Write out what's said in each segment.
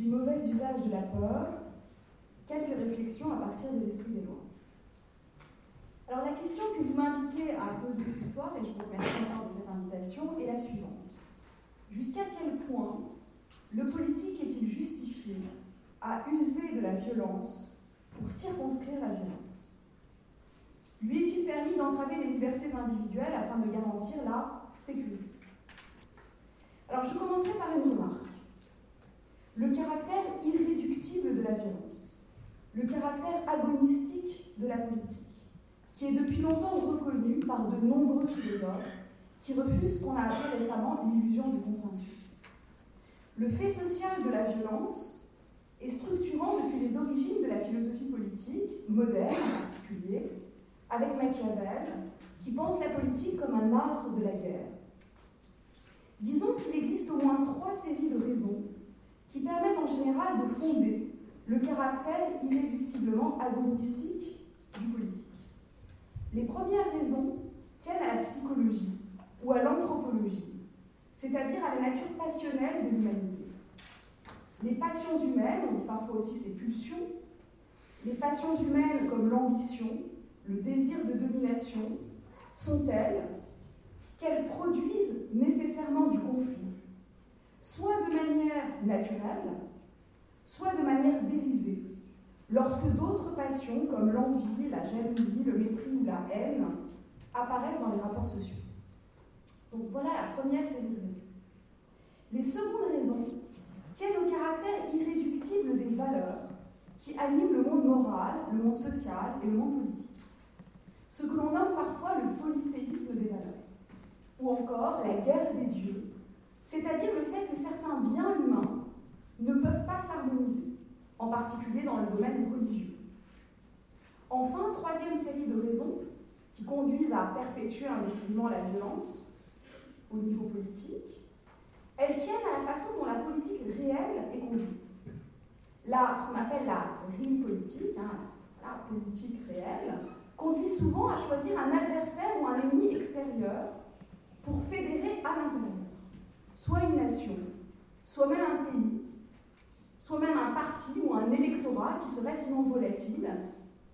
du mauvais usage de la peur, quelques réflexions à partir de l'esprit des lois. Alors la question que vous m'invitez à poser ce soir, et je vous remercie encore de cette invitation, est la suivante. Jusqu'à quel point le politique est-il justifié à user de la violence pour circonscrire la violence? Lui est-il permis d'entraver les libertés individuelles afin de garantir la sécurité? Alors je commencerai par une remarque. Le caractère irréductible de la violence, le caractère agonistique de la politique, qui est depuis longtemps reconnu par de nombreux philosophes qui refusent ce qu'on a appelé récemment l'illusion du consensus. Le fait social de la violence est structurant depuis les origines de la philosophie politique, moderne en particulier, avec Machiavel, qui pense la politique comme un art de la guerre. Disons qu'il existe au moins trois séries de raisons qui permettent en général de fonder le caractère irréductiblement agonistique du politique. Les premières raisons tiennent à la psychologie ou à l'anthropologie, c'est-à-dire à la nature passionnelle de l'humanité. Les passions humaines, on dit parfois aussi ces pulsions, les passions humaines comme l'ambition, le désir de domination, sont telles qu'elles produisent nécessairement du conflit, soit de manière naturelle, soit de manière dérivée, lorsque d'autres passions comme l'envie, la jalousie, le mépris ou la haine apparaissent dans les rapports sociaux. Donc voilà la première série de raisons. Les secondes raisons tiennent au caractère irréductible des valeurs qui animent le monde moral, le monde social et le monde politique. Ce que l'on nomme parfois le polythéisme des valeurs, ou encore la guerre des dieux, c'est-à-dire le fait que certains biens humains ne peuvent pas s'harmoniser, en particulier dans le domaine religieux. Enfin, troisième série de raisons qui conduisent à perpétuer indéfiniment la violence au niveau politique, elles tiennent à la façon dont la politique réelle est conduite. Là, ce qu'on appelle la real politique, hein, la politique réelle, conduit souvent à choisir un adversaire ou un ennemi extérieur pour fédérer à l'intérieur soit une nation, soit même un pays, soit même un parti ou un électorat qui serait sinon volatile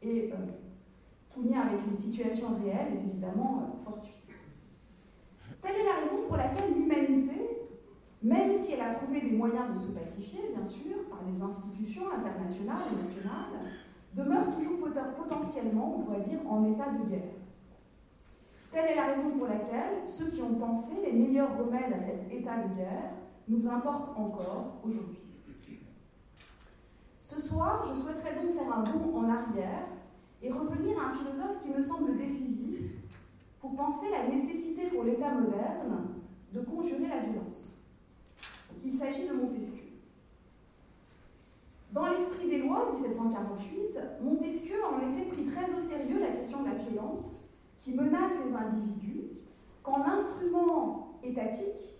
et euh, tout lien avec une situation réelle est évidemment euh, fortuit. Telle est la raison pour laquelle l'humanité, même si elle a trouvé des moyens de se pacifier, bien sûr, par les institutions internationales et nationales, demeure toujours potentiellement, on pourrait dire, en état de guerre. Telle est la raison pour laquelle ceux qui ont pensé les meilleurs remèdes à cet état de guerre nous importent encore aujourd'hui? Ce soir, je souhaiterais donc faire un bond en arrière et revenir à un philosophe qui me semble décisif pour penser la nécessité pour l'État moderne de conjurer la violence. Il s'agit de Montesquieu. Dans l'esprit des lois 1748, Montesquieu a en effet pris très au sérieux la question de la violence qui menace les individus quand l'instrument étatique,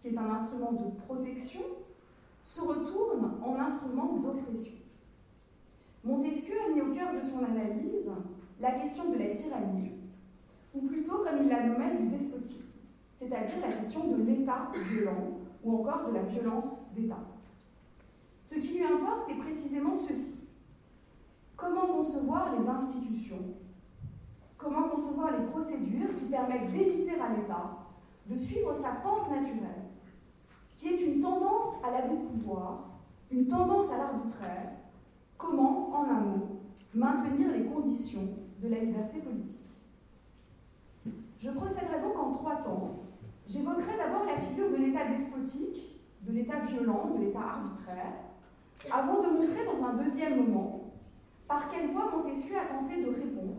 qui est un instrument de protection, se retourne en instrument d'oppression. Montesquieu a mis au cœur de son analyse la question de la tyrannie, ou plutôt comme il la nommait du despotisme, c'est-à-dire la question de l'État violent ou encore de la violence d'État. Ce qui lui importe est précisément ceci. Comment concevoir les institutions comment concevoir les procédures qui permettent d'éviter à l'État de suivre sa pente naturelle, qui est une tendance à l'abus de pouvoir, une tendance à l'arbitraire, comment, en un mot, maintenir les conditions de la liberté politique. Je procéderai donc en trois temps. J'évoquerai d'abord la figure de l'État despotique, de l'État violent, de l'État arbitraire, avant de montrer dans un deuxième moment par quelle voie Montesquieu a tenté de répondre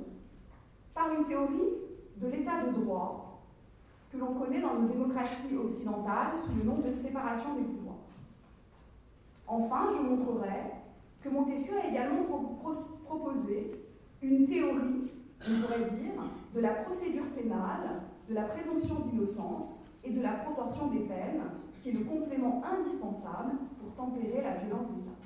par une théorie de l'état de droit que l'on connaît dans nos démocraties occidentales sous le nom de séparation des pouvoirs. Enfin, je montrerai que Montesquieu a également proposé une théorie, on pourrait dire, de la procédure pénale, de la présomption d'innocence et de la proportion des peines, qui est le complément indispensable pour tempérer la violence d'État.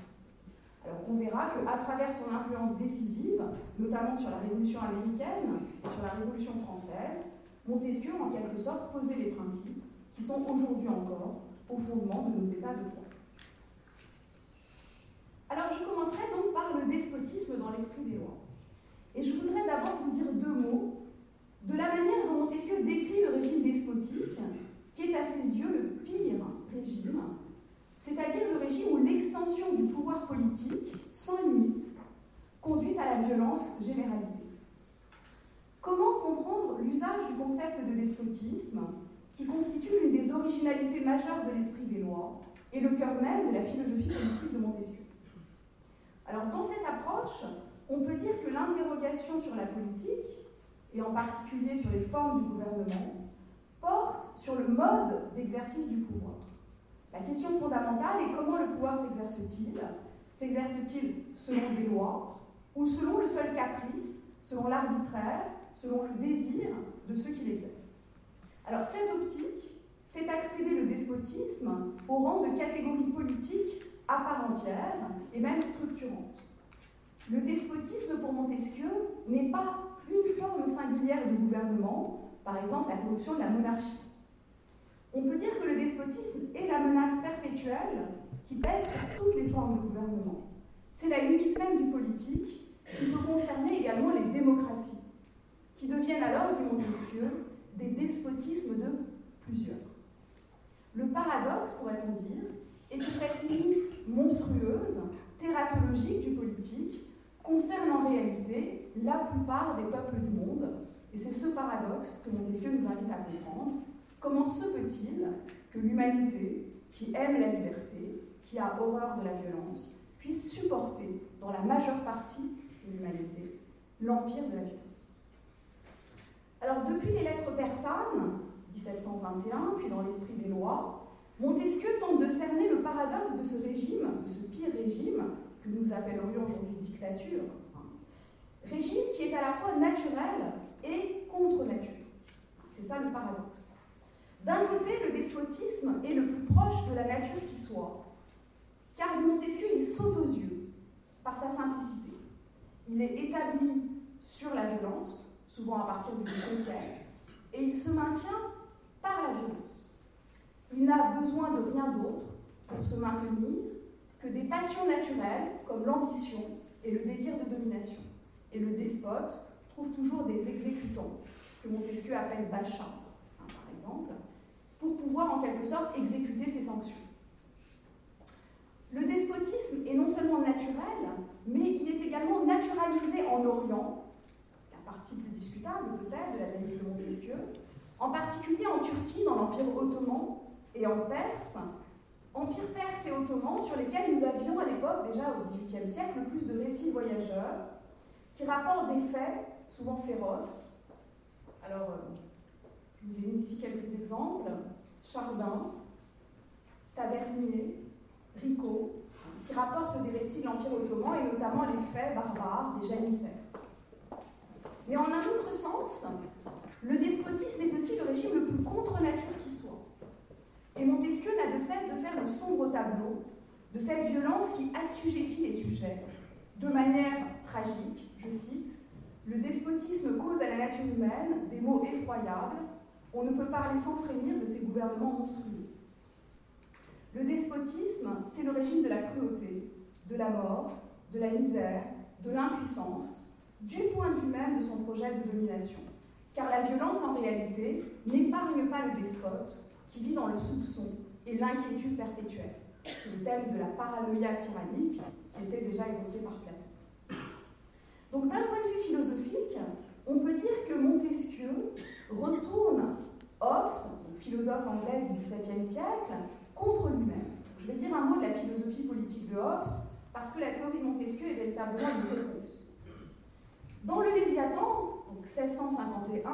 Alors on verra qu'à travers son influence décisive, notamment sur la Révolution américaine et sur la Révolution française, Montesquieu, en quelque sorte, posait les principes qui sont aujourd'hui encore au fondement de nos États de droit. Alors je commencerai donc par le despotisme dans l'esprit des lois. Et je voudrais d'abord vous dire deux mots de la manière dont Montesquieu décrit le régime despotique, qui est à ses yeux le pire régime, c'est-à-dire le régime où l'extension du pouvoir politique, sans limite, conduit à la violence généralisée. Comment comprendre l'usage du concept de despotisme, qui constitue l'une des originalités majeures de l'esprit des lois et le cœur même de la philosophie politique de Montesquieu? Alors, dans cette approche, on peut dire que l'interrogation sur la politique, et en particulier sur les formes du gouvernement, porte sur le mode d'exercice du pouvoir. La question fondamentale est comment le pouvoir s'exerce-t-il? S'exerce-t-il selon des lois ou selon le seul caprice, selon l'arbitraire, selon le désir de ceux qui l'exercent? Alors cette optique fait accéder le despotisme au rang de catégorie politique à part entière et même structurante. Le despotisme pour Montesquieu n'est pas une forme singulière de gouvernement, par exemple la corruption de la monarchie. On peut dire que le despotisme est la menace perpétuelle qui pèse sur toutes les formes de gouvernement. C'est la limite même du politique qui peut concerner également les démocraties, qui deviennent alors, dit Montesquieu, des despotismes de plusieurs. Le paradoxe, pourrait-on dire, est que cette limite monstrueuse, tératologique du politique, concerne en réalité la plupart des peuples du monde, et c'est ce paradoxe que Montesquieu nous invite à comprendre. Comment se peut-il que l'humanité, qui aime la liberté, qui a horreur de la violence, puisse supporter, dans la majeure partie de l'humanité, l'empire de la violence? Alors, depuis les lettres persanes, 1721, puis dans l'esprit des lois, Montesquieu tente de cerner le paradoxe de ce régime, de ce pire régime, que nous appellerions aujourd'hui dictature, régime qui est à la fois naturel et contre nature. C'est ça le paradoxe. D'un côté, le despotisme est le plus proche de la nature qui soit, car Montesquieu, il saute aux yeux par sa simplicité. Il est établi sur la violence, souvent à partir d'une conquête, et il se maintient par la violence. Il n'a besoin de rien d'autre pour se maintenir que des passions naturelles comme l'ambition et le désir de domination. Et le despote trouve toujours des exécutants, que Montesquieu appelle bachas, hein, par exemple, pour pouvoir en quelque sorte exécuter ses sanctions. Le despotisme est non seulement naturel, mais il est également naturalisé en Orient, c'est la partie plus discutable peut-être de l'analyse de Montesquieu, en particulier en Turquie, dans l'Empire ottoman, et en Perse, Empire perse et ottoman sur lesquels nous avions à l'époque, déjà au XVIIIe siècle, plus de récits voyageurs qui rapportent des faits souvent féroces. Alors, euh, je vous ai mis ici quelques exemples. Chardin, Tavernier, Rico, qui rapportent des récits de l'Empire ottoman et notamment les faits barbares des janissaires. Mais en un autre sens, le despotisme est aussi le régime le plus contre nature qui soit. Et Montesquieu n'a de cesse de faire le sombre tableau de cette violence qui assujettit les sujets de manière tragique, je cite, le despotisme cause à la nature humaine des maux effroyables, on ne peut parler sans frémir de ces gouvernements monstrueux. Le despotisme, c'est le régime de la cruauté, de la mort, de la misère, de l'impuissance, du point de vue même de son projet de domination. Car la violence, en réalité, n'épargne pas le despote, qui vit dans le soupçon et l'inquiétude perpétuelle. C'est le thème de la paranoïa tyrannique qui était déjà évoqué par Platon. Donc d'un point de vue philosophique, on peut dire que Montesquieu retourne Hobbes, philosophe anglais du XVIIe siècle, contre lui-même. Je vais dire un mot de la philosophie politique de Hobbes, parce que la théorie de Montesquieu est véritablement une réponse. Dans le Léviathan, donc 1651,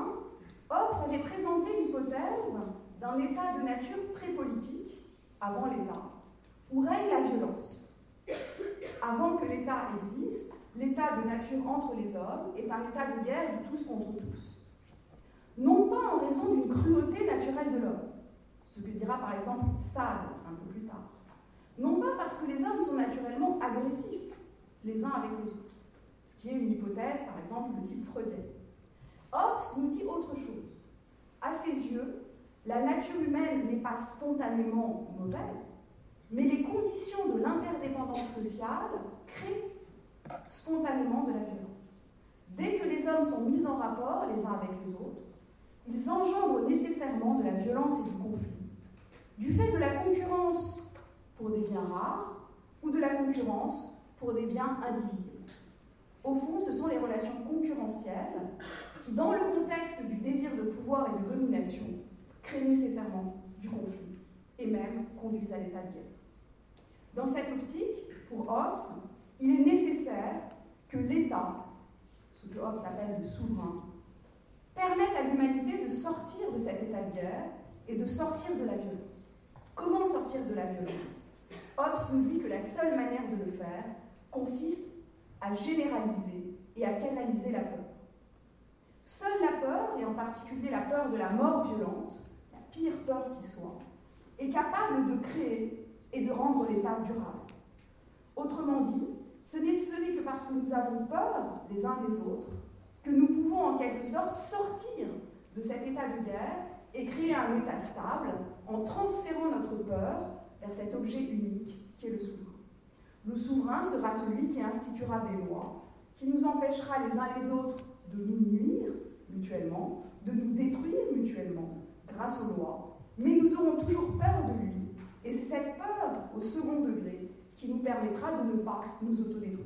Hobbes avait présenté l'hypothèse d'un état de nature pré-politique, avant l'État, où règne la violence. Avant que l'État existe, l'état de nature entre les hommes est un état de guerre de tous contre tous. Non pas en raison d'une cruauté naturelle de l'homme, ce que dira par exemple Sade un peu plus tard. Non pas parce que les hommes sont naturellement agressifs les uns avec les autres, ce qui est une hypothèse par exemple de type freudien. Hobbes nous dit autre chose. À ses yeux, la nature humaine n'est pas spontanément mauvaise, mais les conditions de l'interdépendance sociale créent spontanément de la violence. Dès que les hommes sont mis en rapport les uns avec les autres, ils engendrent nécessairement de la violence et du conflit, du fait de la concurrence pour des biens rares ou de la concurrence pour des biens indivisibles. Au fond, ce sont les relations concurrentielles qui, dans le contexte du désir de pouvoir et de domination, créent nécessairement du conflit et même conduisent à l'état de guerre. Dans cette optique, pour Hobbes, il est nécessaire que l'État, ce que Hobbes appelle le souverain, permette à l'humanité de sortir de cet état de guerre et de sortir de la violence. Comment sortir de la violence? Hobbes nous dit que la seule manière de le faire consiste à généraliser et à canaliser la peur. Seule la peur, et en particulier la peur de la mort violente, la pire peur qui soit, est capable de créer et de rendre l'État durable. Autrement dit, ce n'est que parce que nous avons peur les uns des autres que nous pouvons en quelque sorte sortir de cet état de guerre et créer un état stable en transférant notre peur vers cet objet unique qui est le souverain. Le souverain sera celui qui instituera des lois, qui nous empêchera les uns les autres de nous nuire mutuellement, de nous détruire mutuellement grâce aux lois, mais nous aurons toujours peur de lui, et c'est cette peur au second degré qui nous permettra de ne pas nous autodétruire.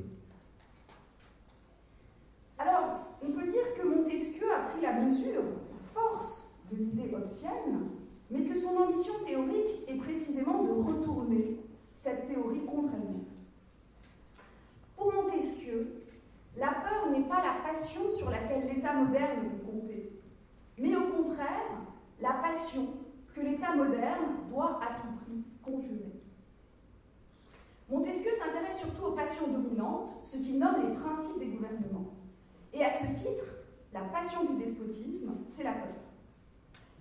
Alors, on peut dire que Montesquieu a pris la mesure, la force de l'idée hobbesienne, mais que son ambition théorique est précisément de retourner cette théorie contre elle-même. Pour Montesquieu, la peur n'est pas la passion sur laquelle l'État moderne peut compter, mais au contraire, la passion que l'État moderne doit à tout prix conjurer. Montesquieu s'intéresse surtout aux passions dominantes, ce qu'il nomme les principes des gouvernements. Et à ce titre, la passion du despotisme, c'est la peur.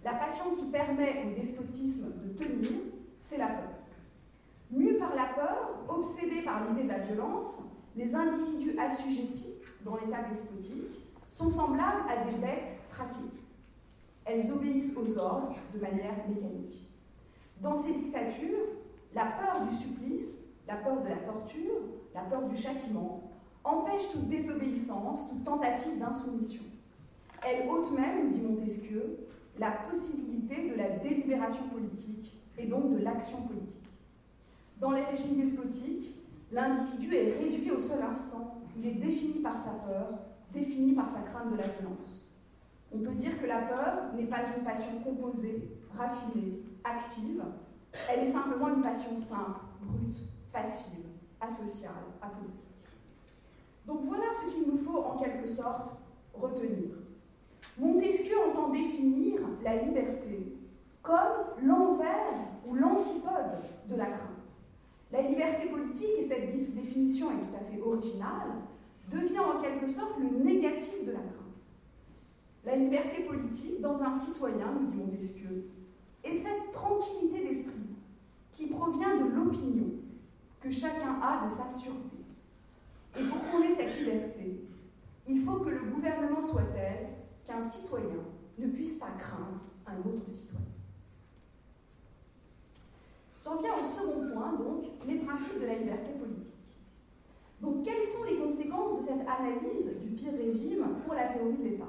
La passion qui permet au despotisme de tenir, c'est la peur. Mus par la peur, obsédés par l'idée de la violence, les individus assujettis dans l'état despotique sont semblables à des bêtes traquées. Elles obéissent aux ordres de manière mécanique. Dans ces dictatures, la peur du supplice, la peur de la torture, la peur du châtiment empêche toute désobéissance, toute tentative d'insoumission. Elle ôte même, dit Montesquieu, la possibilité de la délibération politique et donc de l'action politique. Dans les régimes despotiques, l'individu est réduit au seul instant, il est défini par sa peur, défini par sa crainte de la violence. On peut dire que la peur n'est pas une passion composée, raffinée, active, elle est simplement une passion simple, brute, passive, asociale, apolitique. Donc voilà ce qu'il nous faut en quelque sorte retenir. Montesquieu entend définir la liberté comme l'envers ou l'antipode de la crainte. La liberté politique, et cette définition est tout à fait originale, devient en quelque sorte le négatif de la crainte. La liberté politique, dans un citoyen, nous dit Montesquieu, est cette tranquillité d'esprit qui provient de l'opinion que chacun a de sa sûreté. Et pour qu'on ait cette liberté, il faut que le gouvernement soit tel qu'un citoyen ne puisse pas craindre un autre citoyen. J'en viens au second point, donc, les principes de la liberté politique. Donc, quelles sont les conséquences de cette analyse du pire régime pour la théorie de l'État?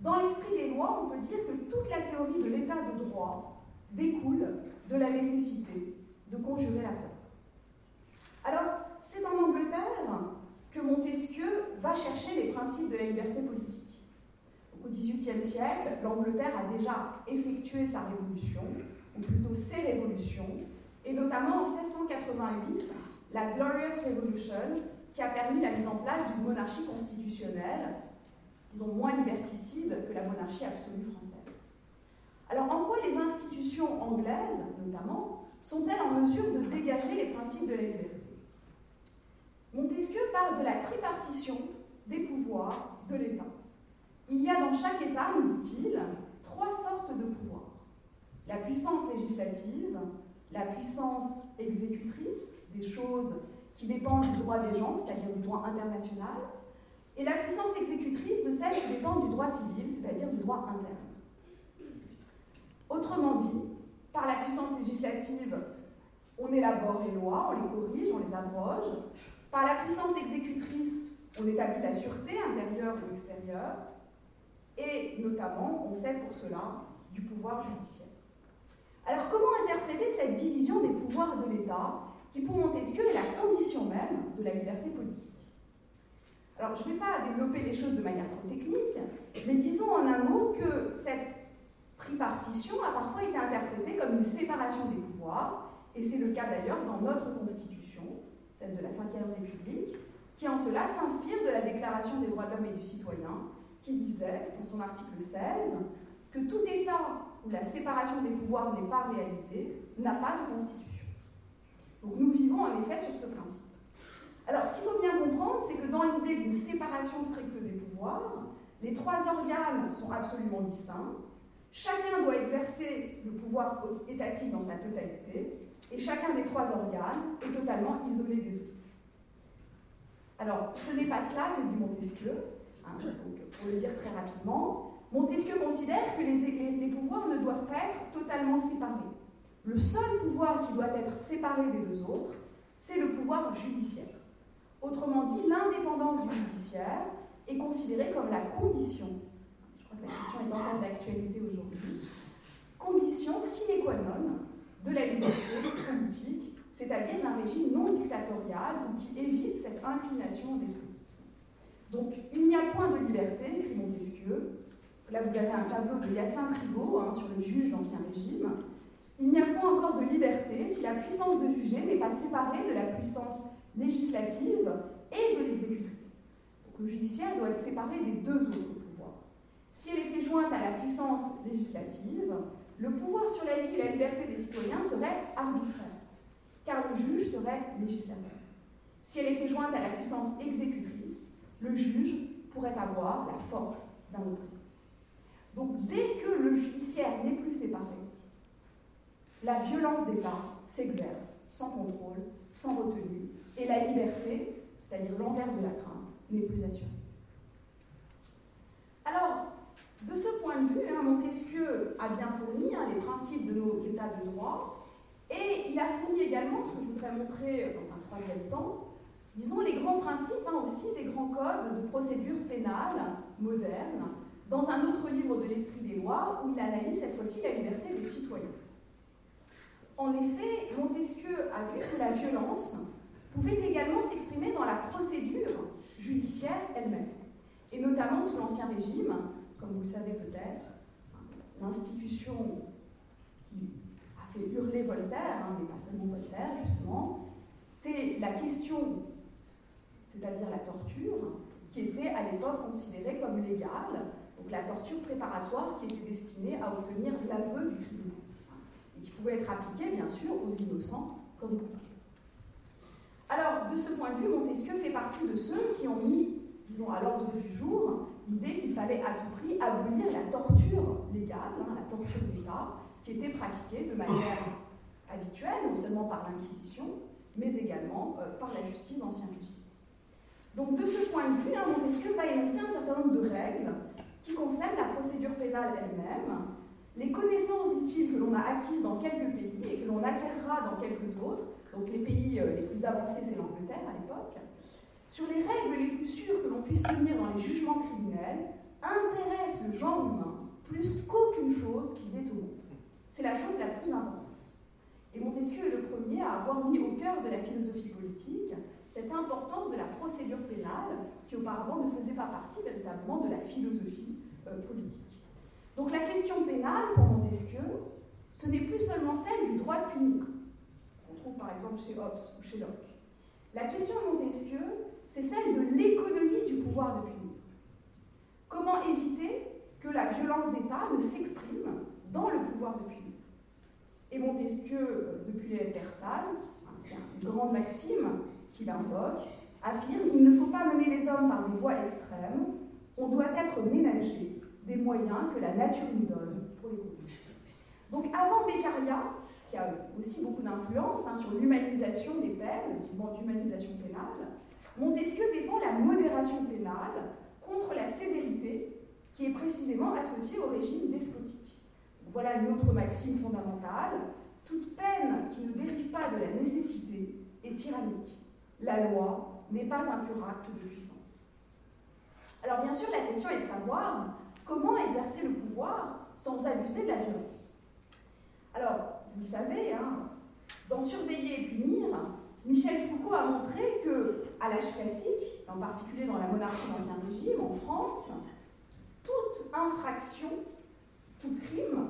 Dans l'esprit des lois, on peut dire que toute la théorie de l'État de droit découle de la nécessité de conjurer la peur. Alors, c'est en Angleterre que Montesquieu va chercher les principes de la liberté politique. Au XVIIIe siècle, l'Angleterre a déjà effectué sa révolution, ou plutôt ses révolutions, et notamment en 1688, la Glorious Revolution, qui a permis la mise en place d'une monarchie constitutionnelle, disons moins liberticide que la monarchie absolue française. Alors en quoi les institutions anglaises, notamment, sont-elles en mesure de dégager les principes de la liberté? Montesquieu parle de la tripartition des pouvoirs de l'État. Il y a dans chaque État, nous dit-il, trois sortes de pouvoirs. La puissance législative, la puissance exécutrice, des choses qui dépendent du droit des gens, c'est-à-dire du droit international, et la puissance exécutrice de celles qui dépendent du droit civil, c'est-à-dire du droit interne. Autrement dit, par la puissance législative, on élabore les lois, on les corrige, on les abroge. Par la puissance exécutrice, on établit la sûreté intérieure ou extérieure. Et notamment, on sait pour cela du pouvoir judiciaire. Alors comment interpréter cette division des pouvoirs de l'État qui pour Montesquieu est la condition même de la liberté politique? Alors, je ne vais pas développer les choses de manière trop technique, mais disons en un mot que cette tripartition a parfois été interprétée comme une séparation des pouvoirs, et c'est le cas d'ailleurs dans notre Constitution, celle de la Ve République, qui en cela s'inspire de la Déclaration des droits de l'homme et du citoyen, qui disait, dans son article 16, que tout État où la séparation des pouvoirs n'est pas réalisée n'a pas de constitution. Donc nous vivons en effet sur ce principe. Alors, ce qu'il faut bien comprendre, c'est que dans l'idée d'une séparation stricte des pouvoirs, les trois organes sont absolument distincts. Chacun doit exercer le pouvoir étatique dans sa totalité, et chacun des trois organes est totalement isolé des autres. Alors, ce n'est pas cela que dit Montesquieu. Hein, pour le dire très rapidement, Montesquieu considère que les, pouvoirs ne doivent pas être totalement séparés. Le seul pouvoir qui doit être séparé des deux autres, c'est le pouvoir judiciaire. Autrement dit, l'indépendance du judiciaire est considérée comme la condition, je crois que la question est encore d'actualité aujourd'hui, condition sine qua non de la liberté politique, c'est-à-dire d'un régime non dictatorial qui évite cette inclination au despotisme. Donc, il n'y a point de liberté, écrit Montesquieu. Là, vous avez un tableau de Hyacinthe Rigaud hein, sur le juge d'Ancien Régime. Il n'y a point encore de liberté si la puissance de juger n'est pas séparée de la puissance législative et de l'exécutrice. Donc le judiciaire doit être séparé des deux autres pouvoirs. Si elle était jointe à la puissance législative, le pouvoir sur la vie et la liberté des citoyens serait arbitraire, car le juge serait législateur. Si elle était jointe à la puissance exécutrice, le juge pourrait avoir la force d'un oppresseur. Donc dès que le judiciaire n'est plus séparé, la violence d'État s'exerce sans contrôle, sans retenue, et la liberté, c'est-à-dire l'envers de la crainte, n'est plus assurée. Alors, de ce point de vue, hein, Montesquieu a bien fourni hein, les principes de nos états de droit, et il a fourni également, ce que je voudrais montrer dans un troisième temps, disons les grands principes hein, aussi des grands codes de procédure pénale moderne, dans un autre livre de l'Esprit des lois, où il analyse cette fois-ci la liberté des citoyens. En effet, Montesquieu a vu que la violence pouvait également s'exprimer dans la procédure judiciaire elle-même, et notamment sous l'Ancien Régime, comme vous le savez peut-être, l'institution qui a fait hurler Voltaire, hein, mais pas seulement Voltaire justement, c'est la question, c'est-à-dire la torture, qui était à l'époque considérée comme légale, donc la torture préparatoire qui était destinée à obtenir l'aveu du criminel, et qui pouvait être appliquée bien sûr aux innocents comme alors, de ce point de vue, Montesquieu fait partie de ceux qui ont mis, disons, à l'ordre du jour l'idée qu'il fallait à tout prix abolir la torture légale, hein, la torture d'État, qui était pratiquée de manière habituelle, non seulement par l'Inquisition, mais également euh, par la justice d'Ancien Régime. Donc, de ce point de vue, Montesquieu va énoncer un certain nombre de règles qui concernent la procédure pénale elle-même, les connaissances, dit-il, que l'on a acquises dans quelques pays et que l'on acquérera dans quelques autres, donc les pays euh, les plus avancés, c'est l'Angleterre à l'époque, sur les règles les plus sûres que l'on puisse tenir dans les jugements criminels, intéressent le genre humain plus qu'aucune chose qui est au monde. C'est la chose la plus importante. Et Montesquieu est le premier à avoir mis au cœur de la philosophie politique cette importance de la procédure pénale qui auparavant ne faisait pas partie véritablement de la philosophie euh, politique. Donc la question pénale pour Montesquieu, ce n'est plus seulement celle du droit de punir, qu'on trouve par exemple chez Hobbes ou chez Locke. La question de Montesquieu, c'est celle de l'économie du pouvoir de punir. Comment éviter que la violence d'État ne s'exprime dans le pouvoir de punir? Et Montesquieu, euh, depuis les Persales, hein, c'est une grande maxime qu'il invoque, affirme il ne faut pas mener les hommes par des voies extrêmes, on doit être ménagé des moyens que la nature nous donne pour les conduire. Donc avant Beccaria, qui a aussi beaucoup d'influence hein, sur l'humanisation des peines, mouvement d'humanisation pénale, Montesquieu défend la modération pénale contre la sévérité qui est précisément associée au régime despotique. voilà une autre maxime fondamentale. toute peine qui ne dérive pas de la nécessité est tyrannique. La loi n'est pas un pur acte de puissance. Alors bien sûr, la question est de savoir comment exercer le pouvoir sans abuser de la violence. Alors, vous le savez, hein, dans Surveiller et punir, Michel Foucault a montré que, à l'âge classique, en particulier dans la monarchie d'Ancien Régime, en France, toute infraction, tout crime,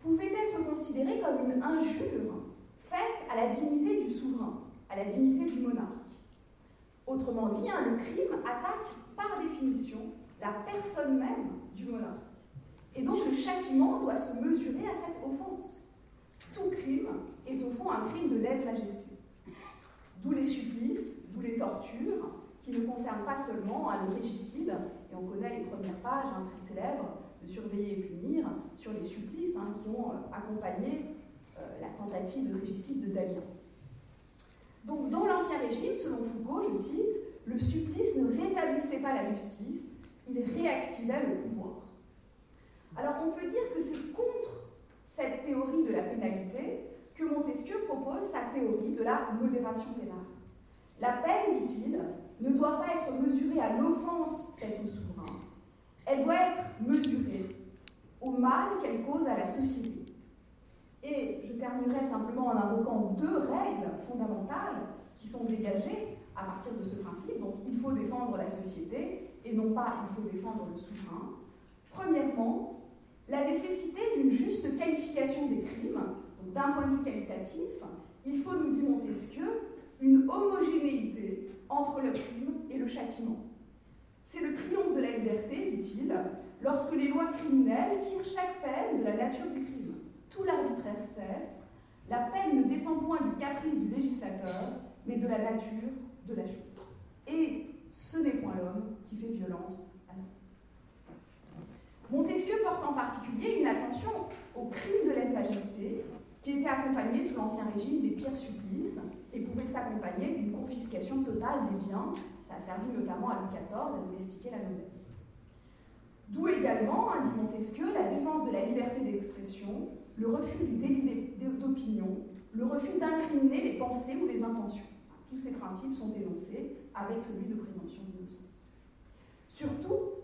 pouvait être considéré comme une injure faite à la dignité du souverain, à la dignité du monarque. Autrement dit, hein, le crime attaque par définition la personne même du monarque. Et donc le châtiment doit se mesurer à cette offense. Tout crime est au fond un crime de lèse-majesté. D'où les supplices, d'où les tortures, qui ne concernent pas seulement un régicide, et on connaît les premières pages hein, très célèbres de Surveiller et punir sur les supplices hein, qui ont euh, accompagné euh, la tentative de régicide de Damien. Donc dans l'Ancien Régime, selon Foucault, je cite, le supplice ne rétablissait pas la justice, il réactivait le pouvoir. Alors on peut dire que c'est contre cette théorie de la pénalité que Montesquieu propose sa théorie de la modération pénale. La peine, dit-il, ne doit pas être mesurée à l'offense faite au souverain, elle doit être mesurée au mal qu'elle cause à la société. Et je terminerai simplement en invoquant deux règles fondamentales qui sont dégagées à partir de ce principe. Donc il faut défendre la société et non pas il faut défendre le souverain. Premièrement, la nécessité d'une juste qualification des crimes. D'un point de vue qualitatif, il faut, nous dit Montesquieu, une homogénéité entre le crime et le châtiment. C'est le triomphe de la liberté, dit-il, lorsque les lois criminelles tirent chaque peine de la nature du crime. Tout l'arbitraire cesse, la peine ne descend point du caprice du législateur, mais de la nature de la chose. Et ce n'est point l'homme qui fait violence à l'homme. Montesquieu porte en particulier une attention au crime de lèse-majesté, qui était accompagné sous l'Ancien Régime des pires supplices et pouvait s'accompagner d'une confiscation totale des biens. Ça a servi notamment à Louis XIV à domestiquer la noblesse. D'où également, dit Montesquieu, la défense de la liberté d'expression, le refus du délit d'opinion, le refus d'incriminer les pensées ou les intentions. Tous ces principes sont énoncés avec celui de présomption d'innocence. Surtout,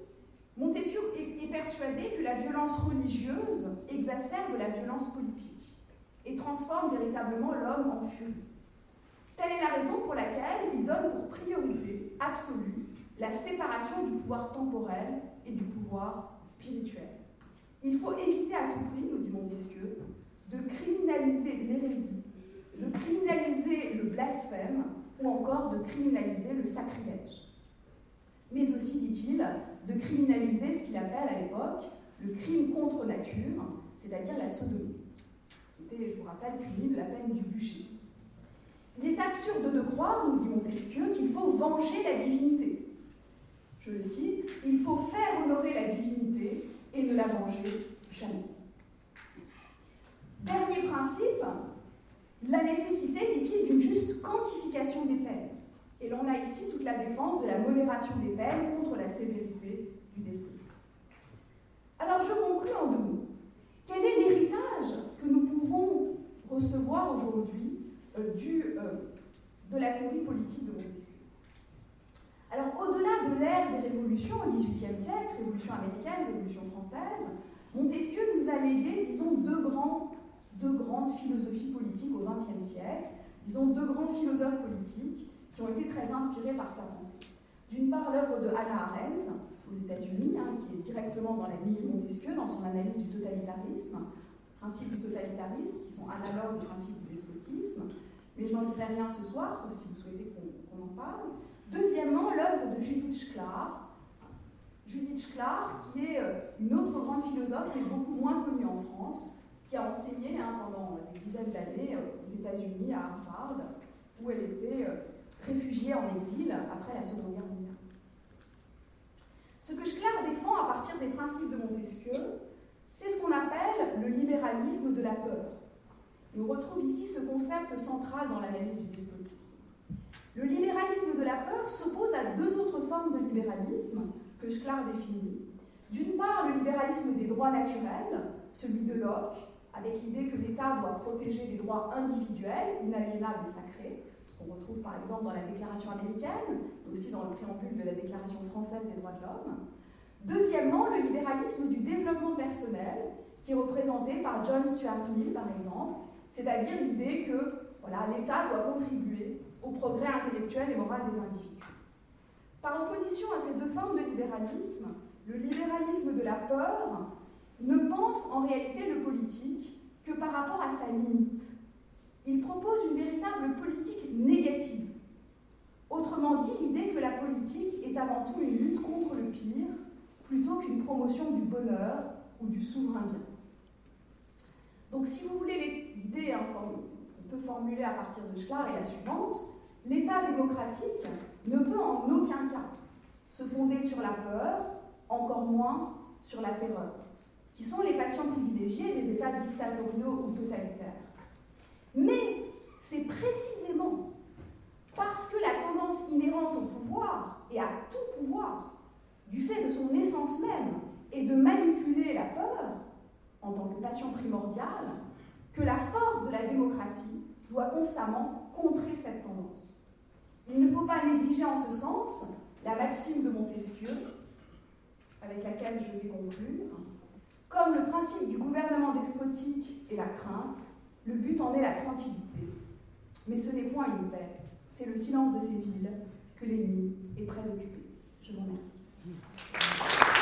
Montesquieu est persuadé que la violence religieuse exacerbe la violence politique et transforme véritablement l'homme en furie. Telle est la raison pour laquelle il donne pour priorité absolue la séparation du pouvoir temporel et du pouvoir spirituel. Il faut éviter à tout prix, nous dit Montesquieu, de criminaliser l'hérésie de criminaliser le blasphème ou encore de criminaliser le sacrilège. Mais aussi, dit-il, de criminaliser ce qu'il appelle à l'époque le crime contre nature, c'est-à-dire la sodomie, qui était, je vous rappelle, puni de la peine du bûcher. Il est absurde de croire, nous dit Montesquieu, qu'il faut venger la divinité. Je le cite, il faut faire honorer la divinité la venger jamais. Dernier principe, la nécessité, dit-il, d'une juste quantification des peines. Et l'on a ici toute la défense de la modération des peines contre la sévérité du despotisme. Alors je conclus en deux mots. Quel est l'héritage que nous pouvons recevoir aujourd'hui euh, euh, de la théorie politique de Montesquieu? Alors, au-delà de l'ère des révolutions au XVIIIe siècle, révolution américaine, révolution française, Montesquieu nous a légué, disons, deux grands grandes philosophies politiques au XXe siècle, disons deux grands philosophes politiques qui ont été très inspirés par sa pensée. D'une part, l'œuvre de Hannah Arendt aux États-Unis, hein, qui est directement dans la ligne Montesquieu, dans son analyse du totalitarisme, principes du totalitarisme qui sont analogues au principe du despotisme, mais je n'en dirai rien ce soir, sauf si vous souhaitez qu'on en parle. Deuxièmement, l'œuvre de Judith Schlar, Judith Schlar, qui est euh, une autre grande philosophe, mais beaucoup moins connue en France, qui a enseigné hein, pendant des dizaines d'années euh, aux États-Unis, à Harvard, où elle était euh, réfugiée en exil après la Seconde Guerre mondiale. Ce que Schler défend à partir des principes de Montesquieu, c'est ce qu'on appelle le libéralisme de la peur. Et on retrouve ici ce concept central dans l'analyse du despotisme. Le libéralisme de la peur s'oppose à deux autres formes de libéralisme que Schler définit. D'une part, le libéralisme des droits naturels, celui de Locke, avec l'idée que l'État doit protéger des droits individuels, inaliénables et sacrés, ce qu'on retrouve par exemple dans la Déclaration américaine, mais aussi dans le préambule de la Déclaration française des droits de l'homme. Deuxièmement, le libéralisme du développement personnel, qui est représenté par John Stuart Mill, par exemple, c'est-à-dire l'idée que l'État doit contribuer au progrès intellectuel et moral des individus. Par opposition à ces deux formes de libéralisme, le libéralisme de la peur ne pense en réalité le politique que par rapport à sa limite. Il propose une véritable politique négative. Autrement dit, l'idée que la politique est avant tout une lutte contre le pire plutôt qu'une promotion du bonheur ou du souverain bien. Donc si vous voulez l'idée hein, qu'on peut formuler à partir de Schlar est la suivante, l'État démocratique ne peut en aucun cas se fonder sur la peur, encore moins sur la terreur, qui sont les passions privilégiées des États dictatoriaux ou totalitaires. Mais c'est précisément parce que la tendance inhérente au pouvoir et à tout pouvoir, du fait de son essence même, est de manipuler la peur en tant que passion primordiale, que la force de la démocratie doit constamment contrer cette tendance. Il ne faut pas négliger en ce sens la maxime de Montesquieu, avec laquelle je vais conclure. Comme le principe du gouvernement despotique est la crainte, le but en est la tranquillité. Mais ce n'est point une paix, c'est le silence de ces villes que l'ennemi est prêt d'occuper. Je vous remercie.